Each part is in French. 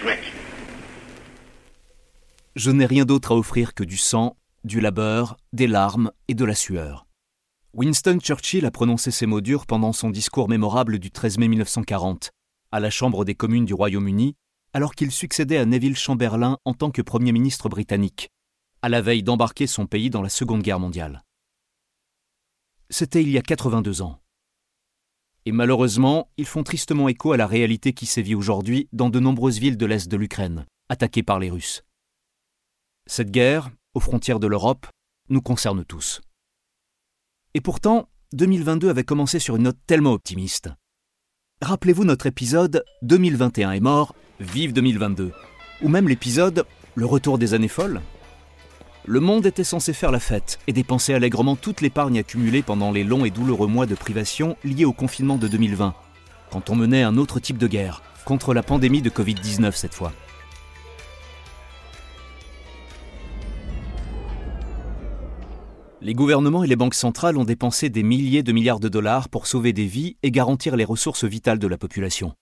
Sweat. Je n'ai rien d'autre à offrir que du sang, du labeur, des larmes et de la sueur. Winston Churchill a prononcé ces mots durs pendant son discours mémorable du 13 mai 1940, à la Chambre des communes du Royaume-Uni, alors qu'il succédait à Neville Chamberlain en tant que Premier ministre britannique, à la veille d'embarquer son pays dans la Seconde Guerre mondiale. C'était il y a 82 ans. Et malheureusement, ils font tristement écho à la réalité qui sévit aujourd'hui dans de nombreuses villes de l'Est de l'Ukraine, attaquées par les Russes. Cette guerre, aux frontières de l'Europe, nous concerne tous. Et pourtant, 2022 avait commencé sur une note tellement optimiste. Rappelez-vous notre épisode 2021 est mort, vive 2022, ou même l'épisode Le retour des années folles. Le monde était censé faire la fête et dépenser allègrement toute l'épargne accumulée pendant les longs et douloureux mois de privation liés au confinement de 2020, quand on menait un autre type de guerre, contre la pandémie de Covid-19 cette fois. Les gouvernements et les banques centrales ont dépensé des milliers de milliards de dollars pour sauver des vies et garantir les ressources vitales de la population.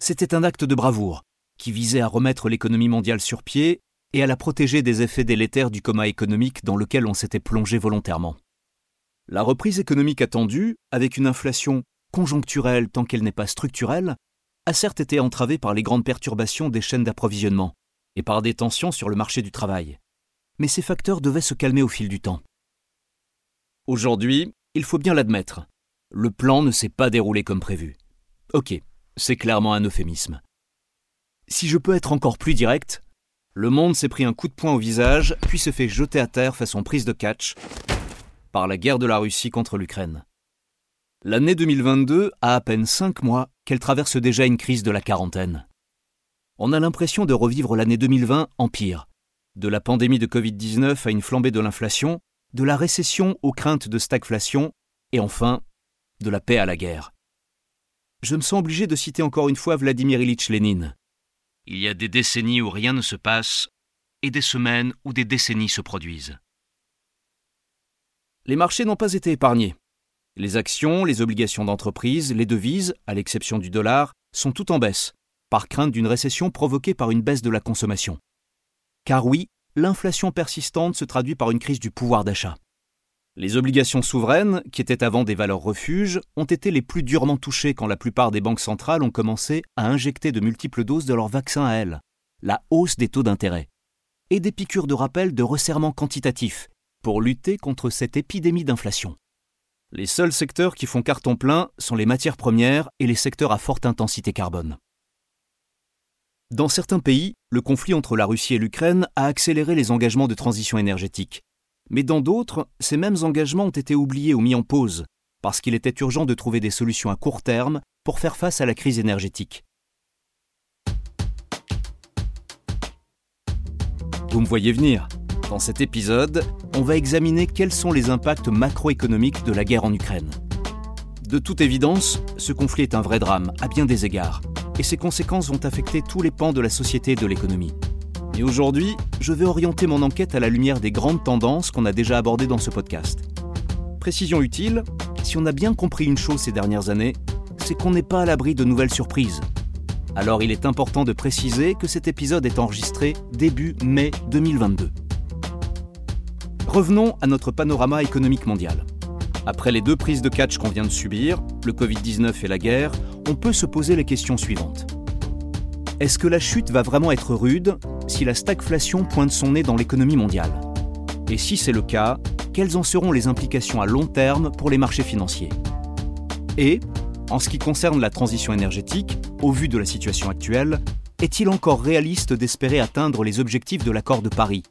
C'était un acte de bravoure qui visait à remettre l'économie mondiale sur pied et à la protéger des effets délétères du coma économique dans lequel on s'était plongé volontairement. La reprise économique attendue, avec une inflation conjoncturelle tant qu'elle n'est pas structurelle, a certes été entravée par les grandes perturbations des chaînes d'approvisionnement et par des tensions sur le marché du travail. Mais ces facteurs devaient se calmer au fil du temps. Aujourd'hui, il faut bien l'admettre, le plan ne s'est pas déroulé comme prévu. Ok, c'est clairement un euphémisme. Si je peux être encore plus direct, le monde s'est pris un coup de poing au visage, puis se fait jeter à terre façon prise de catch par la guerre de la Russie contre l'Ukraine. L'année 2022 a à peine cinq mois qu'elle traverse déjà une crise de la quarantaine. On a l'impression de revivre l'année 2020 en pire, de la pandémie de Covid-19 à une flambée de l'inflation, de la récession aux craintes de stagflation, et enfin, de la paix à la guerre. Je me sens obligé de citer encore une fois Vladimir Ilitch Lénine. Il y a des décennies où rien ne se passe, et des semaines où des décennies se produisent. Les marchés n'ont pas été épargnés. Les actions, les obligations d'entreprise, les devises, à l'exception du dollar, sont toutes en baisse, par crainte d'une récession provoquée par une baisse de la consommation. Car oui, l'inflation persistante se traduit par une crise du pouvoir d'achat. Les obligations souveraines, qui étaient avant des valeurs refuges, ont été les plus durement touchées quand la plupart des banques centrales ont commencé à injecter de multiples doses de leur vaccin à elles, la hausse des taux d'intérêt, et des piqûres de rappel de resserrement quantitatif pour lutter contre cette épidémie d'inflation. Les seuls secteurs qui font carton plein sont les matières premières et les secteurs à forte intensité carbone. Dans certains pays, le conflit entre la Russie et l'Ukraine a accéléré les engagements de transition énergétique. Mais dans d'autres, ces mêmes engagements ont été oubliés ou mis en pause, parce qu'il était urgent de trouver des solutions à court terme pour faire face à la crise énergétique. Vous me voyez venir. Dans cet épisode, on va examiner quels sont les impacts macroéconomiques de la guerre en Ukraine. De toute évidence, ce conflit est un vrai drame, à bien des égards, et ses conséquences vont affecter tous les pans de la société et de l'économie. Et aujourd'hui, je vais orienter mon enquête à la lumière des grandes tendances qu'on a déjà abordées dans ce podcast. Précision utile, si on a bien compris une chose ces dernières années, c'est qu'on n'est pas à l'abri de nouvelles surprises. Alors il est important de préciser que cet épisode est enregistré début mai 2022. Revenons à notre panorama économique mondial. Après les deux prises de catch qu'on vient de subir, le Covid-19 et la guerre, on peut se poser les questions suivantes. Est-ce que la chute va vraiment être rude si la stagflation pointe son nez dans l'économie mondiale. Et si c'est le cas, quelles en seront les implications à long terme pour les marchés financiers? Et, en ce qui concerne la transition énergétique, au vu de la situation actuelle, est-il encore réaliste d'espérer atteindre les objectifs de l'accord de Paris,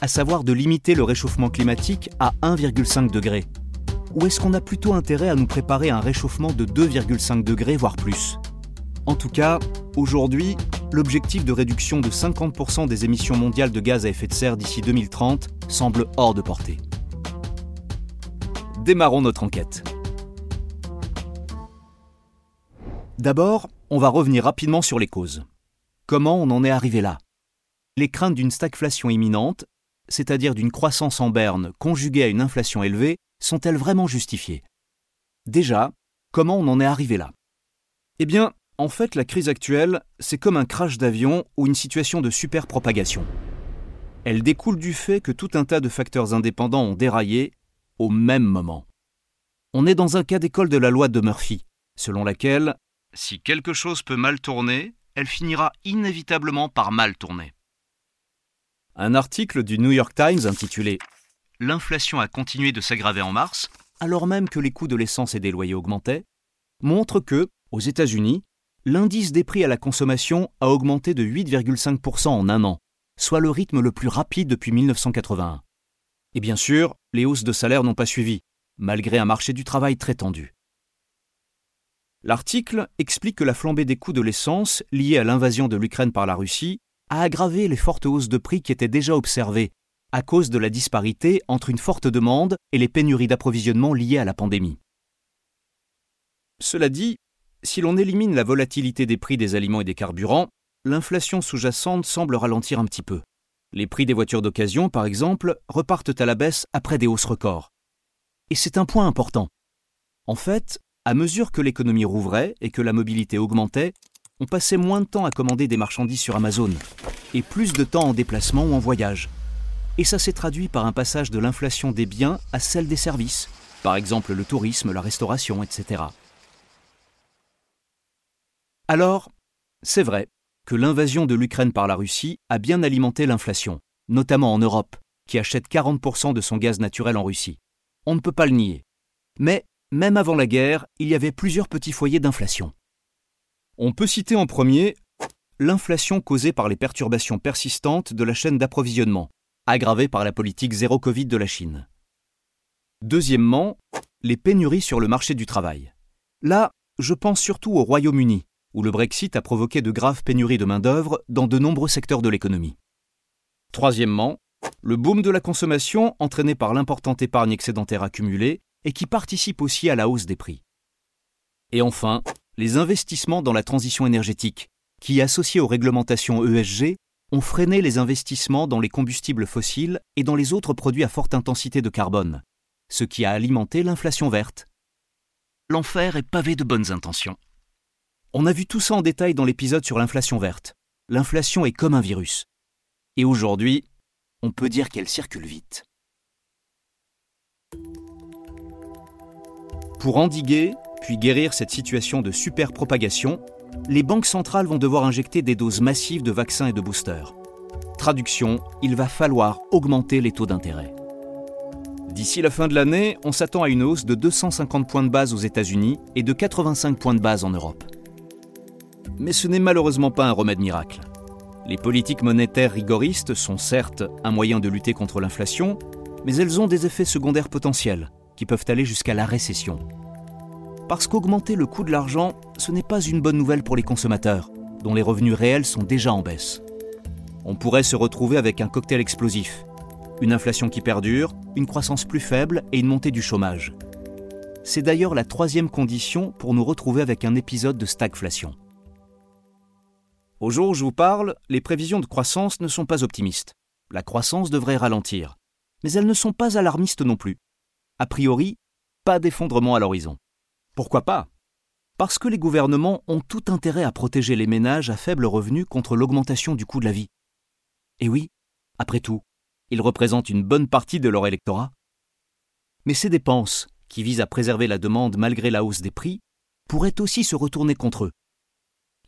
à savoir de limiter le réchauffement climatique à 1,5 degré Ou est-ce qu'on a plutôt intérêt à nous préparer à un réchauffement de 2,5 degrés, voire plus? En tout cas, aujourd'hui, l'objectif de réduction de 50% des émissions mondiales de gaz à effet de serre d'ici 2030 semble hors de portée. Démarrons notre enquête. D'abord, on va revenir rapidement sur les causes. Comment on en est arrivé là? Les craintes d'une stagflation imminente, c'est-à-dire d'une croissance en berne conjuguée à une inflation élevée, sont-elles vraiment justifiées? Déjà, comment on en est arrivé là? Eh bien, en fait, la crise actuelle, c'est comme un crash d'avion ou une situation de superpropagation. Elle découle du fait que tout un tas de facteurs indépendants ont déraillé au même moment. On est dans un cas d'école de la loi de Murphy, selon laquelle si quelque chose peut mal tourner, elle finira inévitablement par mal tourner. Un article du New York Times intitulé L'inflation a continué de s'aggraver en mars, alors même que les coûts de l'essence et des loyers augmentaient, montre que, aux États-Unis, l'indice des prix à la consommation a augmenté de 8,5% en un an, soit le rythme le plus rapide depuis 1981. Et bien sûr, les hausses de salaire n'ont pas suivi, malgré un marché du travail très tendu. L'article explique que la flambée des coûts de l'essence, liée à l'invasion de l'Ukraine par la Russie, a aggravé les fortes hausses de prix qui étaient déjà observées, à cause de la disparité entre une forte demande et les pénuries d'approvisionnement liées à la pandémie. Cela dit, si l'on élimine la volatilité des prix des aliments et des carburants, l'inflation sous-jacente semble ralentir un petit peu. Les prix des voitures d'occasion, par exemple, repartent à la baisse après des hausses records. Et c'est un point important. En fait, à mesure que l'économie rouvrait et que la mobilité augmentait, on passait moins de temps à commander des marchandises sur Amazon, et plus de temps en déplacement ou en voyage. Et ça s'est traduit par un passage de l'inflation des biens à celle des services, par exemple le tourisme, la restauration, etc. Alors, c'est vrai que l'invasion de l'Ukraine par la Russie a bien alimenté l'inflation, notamment en Europe, qui achète 40% de son gaz naturel en Russie. On ne peut pas le nier. Mais même avant la guerre, il y avait plusieurs petits foyers d'inflation. On peut citer en premier l'inflation causée par les perturbations persistantes de la chaîne d'approvisionnement, aggravée par la politique zéro Covid de la Chine. Deuxièmement, les pénuries sur le marché du travail. Là, je pense surtout au Royaume-Uni, où le Brexit a provoqué de graves pénuries de main-d'œuvre dans de nombreux secteurs de l'économie. Troisièmement, le boom de la consommation entraîné par l'importante épargne excédentaire accumulée et qui participe aussi à la hausse des prix. Et enfin, les investissements dans la transition énergétique, qui, associés aux réglementations ESG, ont freiné les investissements dans les combustibles fossiles et dans les autres produits à forte intensité de carbone, ce qui a alimenté l'inflation verte. L'enfer est pavé de bonnes intentions. On a vu tout ça en détail dans l'épisode sur l'inflation verte. L'inflation est comme un virus. Et aujourd'hui, on peut dire qu'elle circule vite. Pour endiguer, puis guérir cette situation de superpropagation, les banques centrales vont devoir injecter des doses massives de vaccins et de boosters. Traduction, il va falloir augmenter les taux d'intérêt. D'ici la fin de l'année, on s'attend à une hausse de 250 points de base aux États-Unis et de 85 points de base en Europe. Mais ce n'est malheureusement pas un remède miracle. Les politiques monétaires rigoristes sont certes un moyen de lutter contre l'inflation, mais elles ont des effets secondaires potentiels, qui peuvent aller jusqu'à la récession. Parce qu'augmenter le coût de l'argent, ce n'est pas une bonne nouvelle pour les consommateurs, dont les revenus réels sont déjà en baisse. On pourrait se retrouver avec un cocktail explosif. Une inflation qui perdure, une croissance plus faible et une montée du chômage. C'est d'ailleurs la troisième condition pour nous retrouver avec un épisode de stagflation. Au jour où je vous parle, les prévisions de croissance ne sont pas optimistes. La croissance devrait ralentir. Mais elles ne sont pas alarmistes non plus. A priori, pas d'effondrement à l'horizon. Pourquoi pas? Parce que les gouvernements ont tout intérêt à protéger les ménages à faible revenu contre l'augmentation du coût de la vie. Et oui, après tout, ils représentent une bonne partie de leur électorat. Mais ces dépenses, qui visent à préserver la demande malgré la hausse des prix, pourraient aussi se retourner contre eux.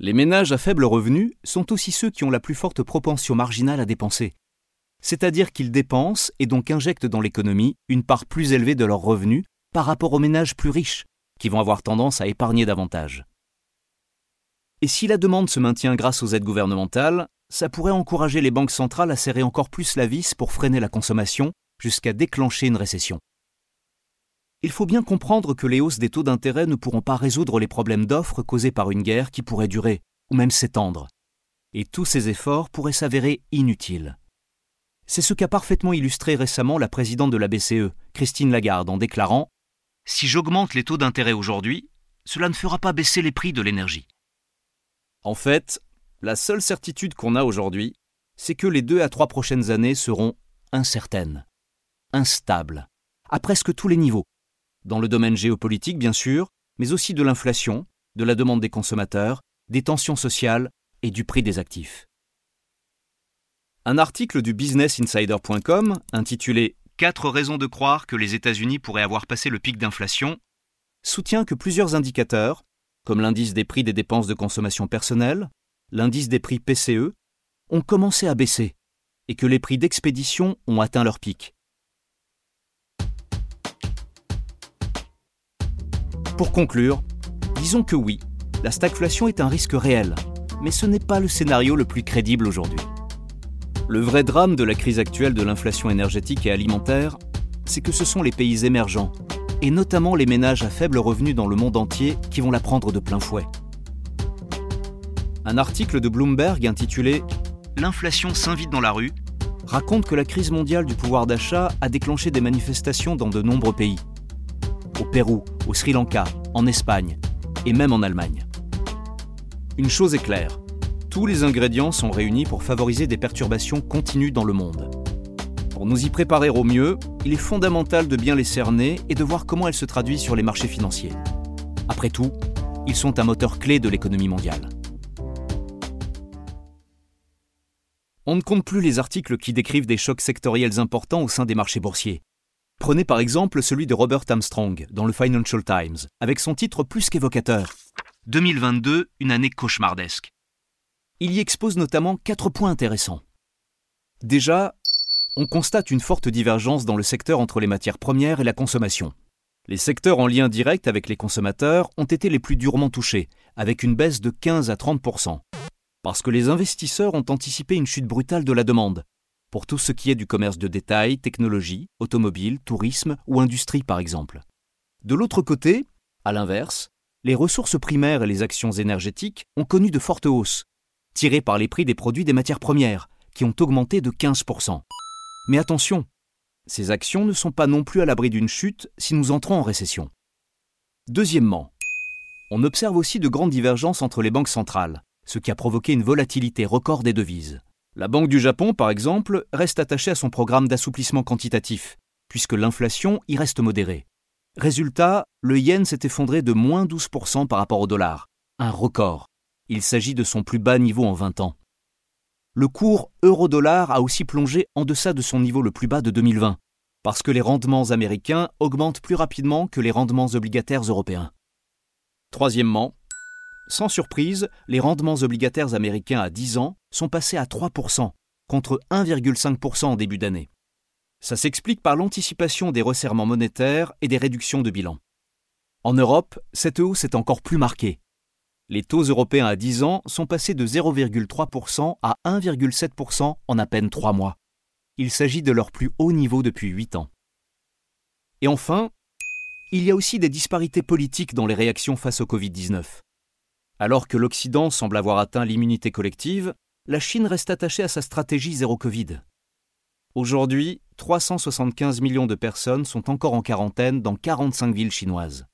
Les ménages à faible revenu sont aussi ceux qui ont la plus forte propension marginale à dépenser, c'est-à-dire qu'ils dépensent et donc injectent dans l'économie une part plus élevée de leurs revenus par rapport aux ménages plus riches, qui vont avoir tendance à épargner davantage. Et si la demande se maintient grâce aux aides gouvernementales, ça pourrait encourager les banques centrales à serrer encore plus la vis pour freiner la consommation jusqu'à déclencher une récession. Il faut bien comprendre que les hausses des taux d'intérêt ne pourront pas résoudre les problèmes d'offres causés par une guerre qui pourrait durer, ou même s'étendre. Et tous ces efforts pourraient s'avérer inutiles. C'est ce qu'a parfaitement illustré récemment la présidente de la BCE, Christine Lagarde, en déclarant Si j'augmente les taux d'intérêt aujourd'hui, cela ne fera pas baisser les prix de l'énergie. En fait, la seule certitude qu'on a aujourd'hui, c'est que les deux à trois prochaines années seront incertaines, instables, à presque tous les niveaux, dans le domaine géopolitique bien sûr, mais aussi de l'inflation, de la demande des consommateurs, des tensions sociales et du prix des actifs. Un article du businessinsider.com intitulé 4 raisons de croire que les États-Unis pourraient avoir passé le pic d'inflation soutient que plusieurs indicateurs, comme l'indice des prix des dépenses de consommation personnelle, l'indice des prix PCE, ont commencé à baisser et que les prix d'expédition ont atteint leur pic. Pour conclure, disons que oui, la stagflation est un risque réel, mais ce n'est pas le scénario le plus crédible aujourd'hui. Le vrai drame de la crise actuelle de l'inflation énergétique et alimentaire, c'est que ce sont les pays émergents, et notamment les ménages à faible revenu dans le monde entier, qui vont la prendre de plein fouet. Un article de Bloomberg intitulé L'inflation s'invite dans la rue raconte que la crise mondiale du pouvoir d'achat a déclenché des manifestations dans de nombreux pays. Au Pérou, au Sri Lanka, en Espagne et même en Allemagne. Une chose est claire, tous les ingrédients sont réunis pour favoriser des perturbations continues dans le monde. Pour nous y préparer au mieux, il est fondamental de bien les cerner et de voir comment elles se traduisent sur les marchés financiers. Après tout, ils sont un moteur clé de l'économie mondiale. On ne compte plus les articles qui décrivent des chocs sectoriels importants au sein des marchés boursiers. Prenez par exemple celui de Robert Armstrong dans le Financial Times, avec son titre plus qu'évocateur 2022, une année cauchemardesque. Il y expose notamment quatre points intéressants. Déjà, on constate une forte divergence dans le secteur entre les matières premières et la consommation. Les secteurs en lien direct avec les consommateurs ont été les plus durement touchés, avec une baisse de 15 à 30% parce que les investisseurs ont anticipé une chute brutale de la demande, pour tout ce qui est du commerce de détail, technologie, automobile, tourisme ou industrie par exemple. De l'autre côté, à l'inverse, les ressources primaires et les actions énergétiques ont connu de fortes hausses, tirées par les prix des produits des matières premières, qui ont augmenté de 15%. Mais attention, ces actions ne sont pas non plus à l'abri d'une chute si nous entrons en récession. Deuxièmement, on observe aussi de grandes divergences entre les banques centrales, ce qui a provoqué une volatilité record des devises. La Banque du Japon, par exemple, reste attachée à son programme d'assouplissement quantitatif, puisque l'inflation y reste modérée. Résultat, le yen s'est effondré de moins 12% par rapport au dollar, un record. Il s'agit de son plus bas niveau en 20 ans. Le cours euro-dollar a aussi plongé en deçà de son niveau le plus bas de 2020, parce que les rendements américains augmentent plus rapidement que les rendements obligataires européens. Troisièmement, sans surprise, les rendements obligataires américains à 10 ans sont passés à 3%, contre 1,5% en début d'année. Ça s'explique par l'anticipation des resserrements monétaires et des réductions de bilan. En Europe, cette hausse est encore plus marquée. Les taux européens à 10 ans sont passés de 0,3% à 1,7% en à peine 3 mois. Il s'agit de leur plus haut niveau depuis 8 ans. Et enfin, il y a aussi des disparités politiques dans les réactions face au Covid-19. Alors que l'Occident semble avoir atteint l'immunité collective, la Chine reste attachée à sa stratégie zéro Covid. Aujourd'hui, 375 millions de personnes sont encore en quarantaine dans 45 villes chinoises.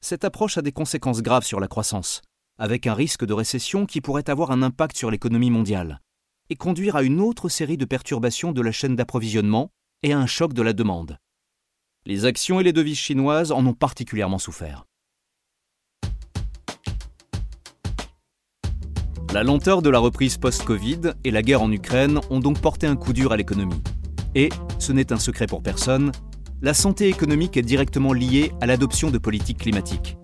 Cette approche a des conséquences graves sur la croissance, avec un risque de récession qui pourrait avoir un impact sur l'économie mondiale, et conduire à une autre série de perturbations de la chaîne d'approvisionnement et à un choc de la demande. Les actions et les devises chinoises en ont particulièrement souffert. La lenteur de la reprise post-Covid et la guerre en Ukraine ont donc porté un coup dur à l'économie. Et, ce n'est un secret pour personne, la santé économique est directement liée à l'adoption de politiques climatiques.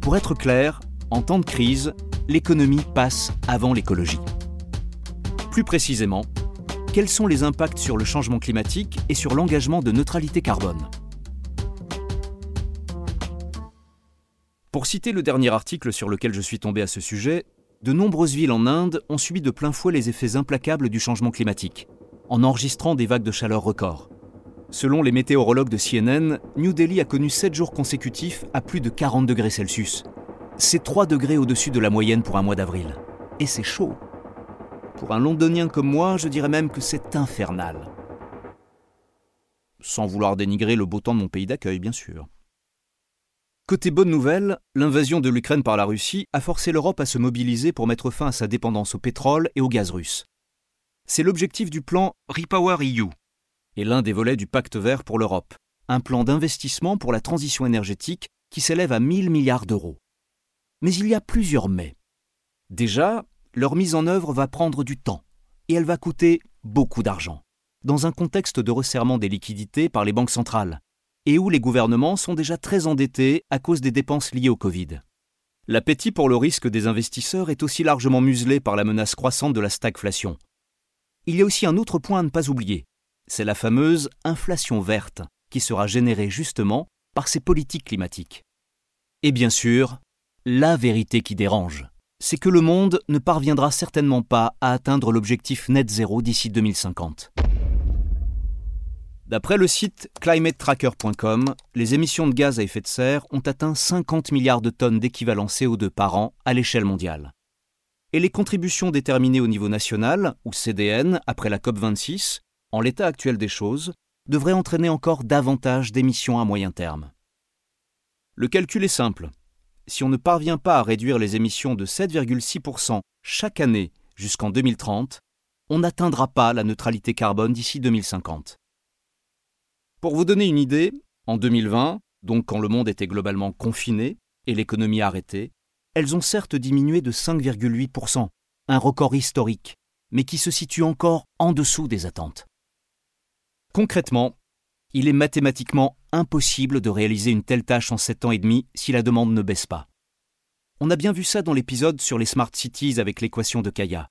Pour être clair, en temps de crise, l'économie passe avant l'écologie. Plus précisément, quels sont les impacts sur le changement climatique et sur l'engagement de neutralité carbone? Pour citer le dernier article sur lequel je suis tombé à ce sujet, de nombreuses villes en Inde ont subi de plein fouet les effets implacables du changement climatique, en enregistrant des vagues de chaleur records. Selon les météorologues de CNN, New Delhi a connu 7 jours consécutifs à plus de 40 degrés Celsius. C'est 3 degrés au-dessus de la moyenne pour un mois d'avril. Et c'est chaud. Pour un londonien comme moi, je dirais même que c'est infernal. Sans vouloir dénigrer le beau temps de mon pays d'accueil, bien sûr. Côté bonne nouvelle, l'invasion de l'Ukraine par la Russie a forcé l'Europe à se mobiliser pour mettre fin à sa dépendance au pétrole et au gaz russe. C'est l'objectif du plan Repower EU et l'un des volets du pacte vert pour l'Europe, un plan d'investissement pour la transition énergétique qui s'élève à 1000 milliards d'euros. Mais il y a plusieurs mais. Déjà, leur mise en œuvre va prendre du temps et elle va coûter beaucoup d'argent, dans un contexte de resserrement des liquidités par les banques centrales, et où les gouvernements sont déjà très endettés à cause des dépenses liées au Covid. L'appétit pour le risque des investisseurs est aussi largement muselé par la menace croissante de la stagflation. Il y a aussi un autre point à ne pas oublier, c'est la fameuse inflation verte qui sera générée justement par ces politiques climatiques. Et bien sûr, la vérité qui dérange, c'est que le monde ne parviendra certainement pas à atteindre l'objectif net zéro d'ici 2050. D'après le site climatetracker.com, les émissions de gaz à effet de serre ont atteint 50 milliards de tonnes d'équivalent CO2 par an à l'échelle mondiale. Et les contributions déterminées au niveau national, ou CDN, après la COP26, en l'état actuel des choses, devraient entraîner encore davantage d'émissions à moyen terme. Le calcul est simple. Si on ne parvient pas à réduire les émissions de 7,6% chaque année jusqu'en 2030, on n'atteindra pas la neutralité carbone d'ici 2050. Pour vous donner une idée, en 2020, donc quand le monde était globalement confiné et l'économie arrêtée, elles ont certes diminué de 5,8%, un record historique, mais qui se situe encore en dessous des attentes. Concrètement, il est mathématiquement impossible de réaliser une telle tâche en 7 ans et demi si la demande ne baisse pas. On a bien vu ça dans l'épisode sur les smart cities avec l'équation de Kaya.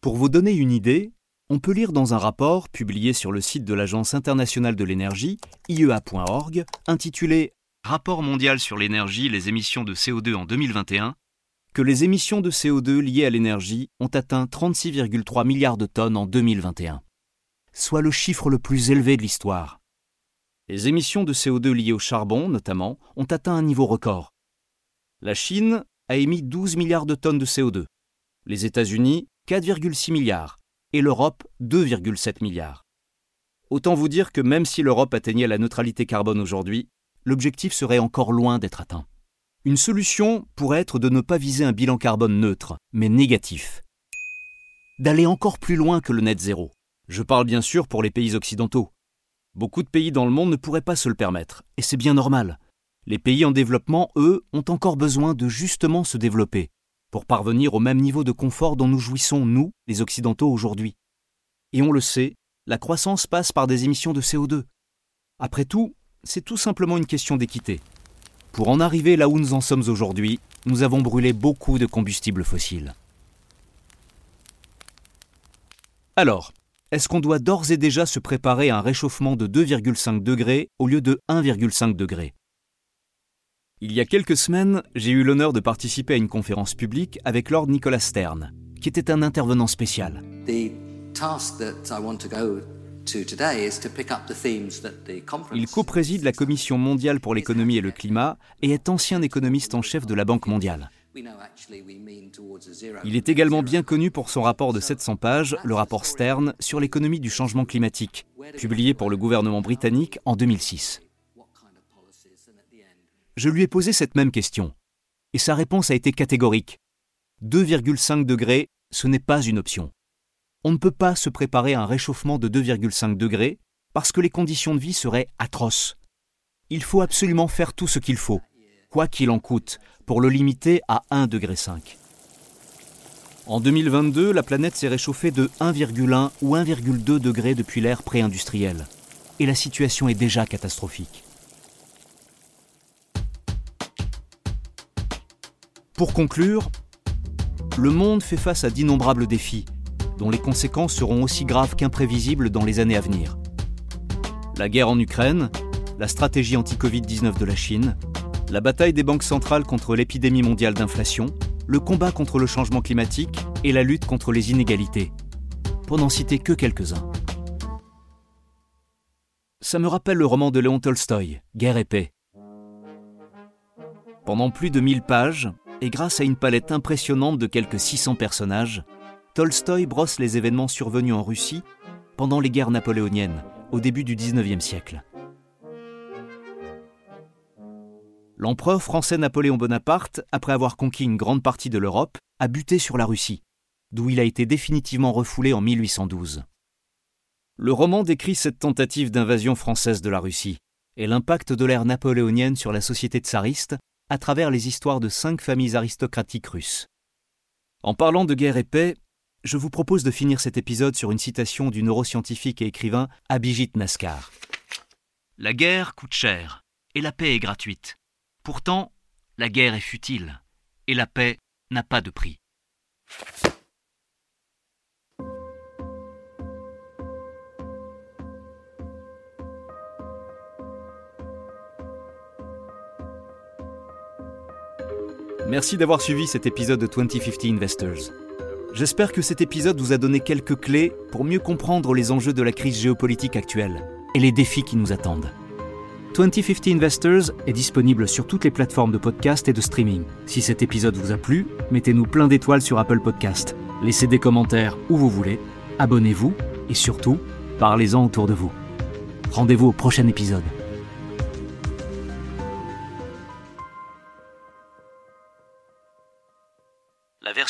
Pour vous donner une idée, on peut lire dans un rapport publié sur le site de l'Agence internationale de l'énergie, IEA.org, intitulé Rapport mondial sur l'énergie, les émissions de CO2 en 2021, que les émissions de CO2 liées à l'énergie ont atteint 36,3 milliards de tonnes en 2021, soit le chiffre le plus élevé de l'histoire. Les émissions de CO2 liées au charbon, notamment, ont atteint un niveau record. La Chine a émis 12 milliards de tonnes de CO2, les États-Unis 4,6 milliards, et l'Europe 2,7 milliards. Autant vous dire que même si l'Europe atteignait la neutralité carbone aujourd'hui, l'objectif serait encore loin d'être atteint. Une solution pourrait être de ne pas viser un bilan carbone neutre, mais négatif. D'aller encore plus loin que le net zéro. Je parle bien sûr pour les pays occidentaux. Beaucoup de pays dans le monde ne pourraient pas se le permettre, et c'est bien normal. Les pays en développement, eux, ont encore besoin de justement se développer, pour parvenir au même niveau de confort dont nous jouissons, nous, les Occidentaux, aujourd'hui. Et on le sait, la croissance passe par des émissions de CO2. Après tout, c'est tout simplement une question d'équité. Pour en arriver là où nous en sommes aujourd'hui, nous avons brûlé beaucoup de combustibles fossiles. Alors, est-ce qu'on doit d'ores et déjà se préparer à un réchauffement de 2,5 degrés au lieu de 1,5 degrés? Il y a quelques semaines, j'ai eu l'honneur de participer à une conférence publique avec Lord Nicolas Stern, qui était un intervenant spécial. Il co-préside la Commission mondiale pour l'économie et le climat et est ancien économiste en chef de la Banque mondiale. Il est également bien connu pour son rapport de 700 pages, le rapport Stern, sur l'économie du changement climatique, publié pour le gouvernement britannique en 2006 je lui ai posé cette même question. Et sa réponse a été catégorique. 2,5 degrés, ce n'est pas une option. On ne peut pas se préparer à un réchauffement de 2,5 degrés parce que les conditions de vie seraient atroces. Il faut absolument faire tout ce qu'il faut, quoi qu'il en coûte, pour le limiter à 1,5 degré. En 2022, la planète s'est réchauffée de 1,1 ou 1,2 degrés depuis l'ère pré-industrielle. Et la situation est déjà catastrophique. Pour conclure, le monde fait face à d'innombrables défis, dont les conséquences seront aussi graves qu'imprévisibles dans les années à venir. La guerre en Ukraine, la stratégie anti-Covid-19 de la Chine, la bataille des banques centrales contre l'épidémie mondiale d'inflation, le combat contre le changement climatique et la lutte contre les inégalités, pour n'en citer que quelques-uns. ça me rappelle le roman de Léon Tolstoï, Guerre et paix. Pendant plus de 1000 pages, et grâce à une palette impressionnante de quelques 600 personnages, Tolstoï brosse les événements survenus en Russie pendant les guerres napoléoniennes, au début du XIXe siècle. L'empereur français Napoléon Bonaparte, après avoir conquis une grande partie de l'Europe, a buté sur la Russie, d'où il a été définitivement refoulé en 1812. Le roman décrit cette tentative d'invasion française de la Russie et l'impact de l'ère napoléonienne sur la société tsariste à travers les histoires de cinq familles aristocratiques russes. En parlant de guerre et paix, je vous propose de finir cet épisode sur une citation du neuroscientifique et écrivain Abhijit Naskar. La guerre coûte cher et la paix est gratuite. Pourtant, la guerre est futile et la paix n'a pas de prix. Merci d'avoir suivi cet épisode de 2050 Investors. J'espère que cet épisode vous a donné quelques clés pour mieux comprendre les enjeux de la crise géopolitique actuelle et les défis qui nous attendent. 2050 Investors est disponible sur toutes les plateformes de podcast et de streaming. Si cet épisode vous a plu, mettez-nous plein d'étoiles sur Apple Podcast, laissez des commentaires où vous voulez, abonnez-vous et surtout, parlez-en autour de vous. Rendez-vous au prochain épisode.